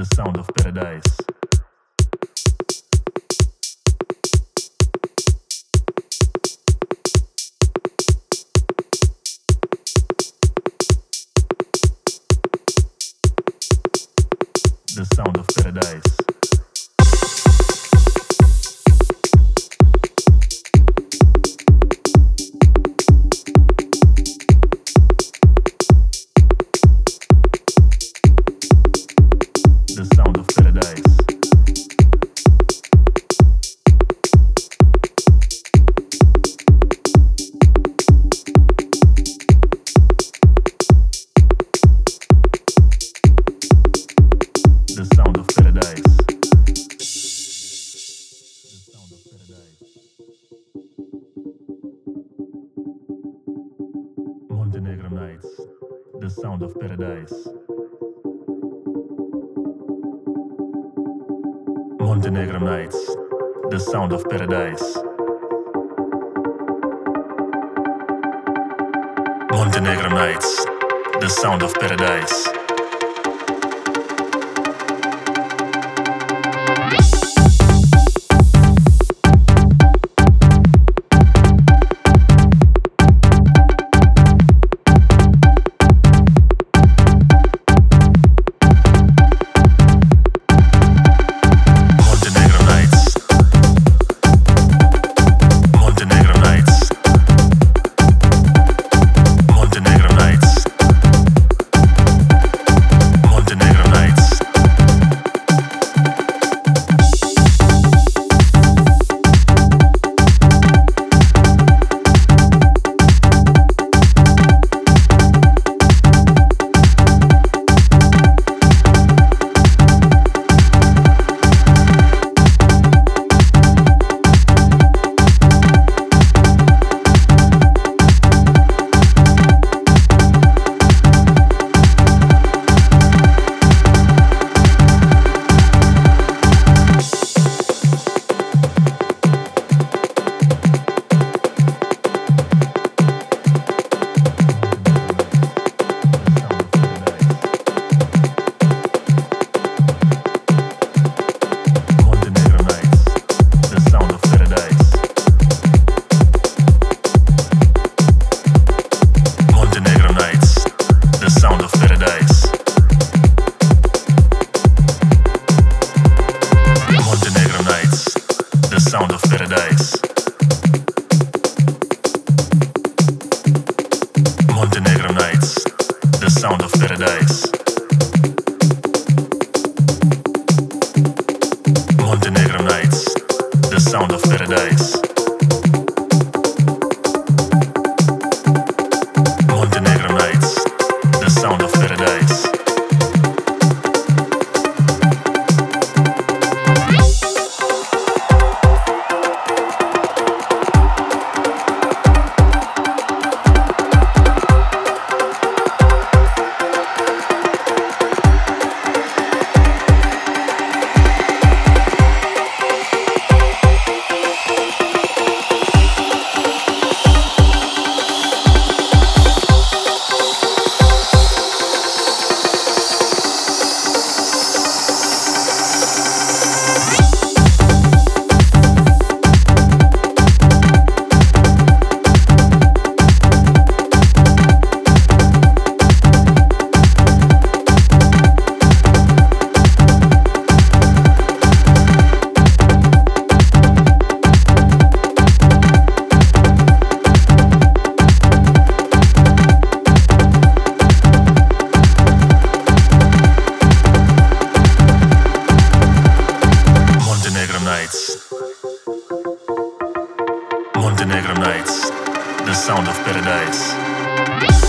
the sound of paradise. The sound of paradise. the sound of paradise. Montenegro Nights, the sound of paradise. Montenegro Nights, the sound of paradise. sound of paradise.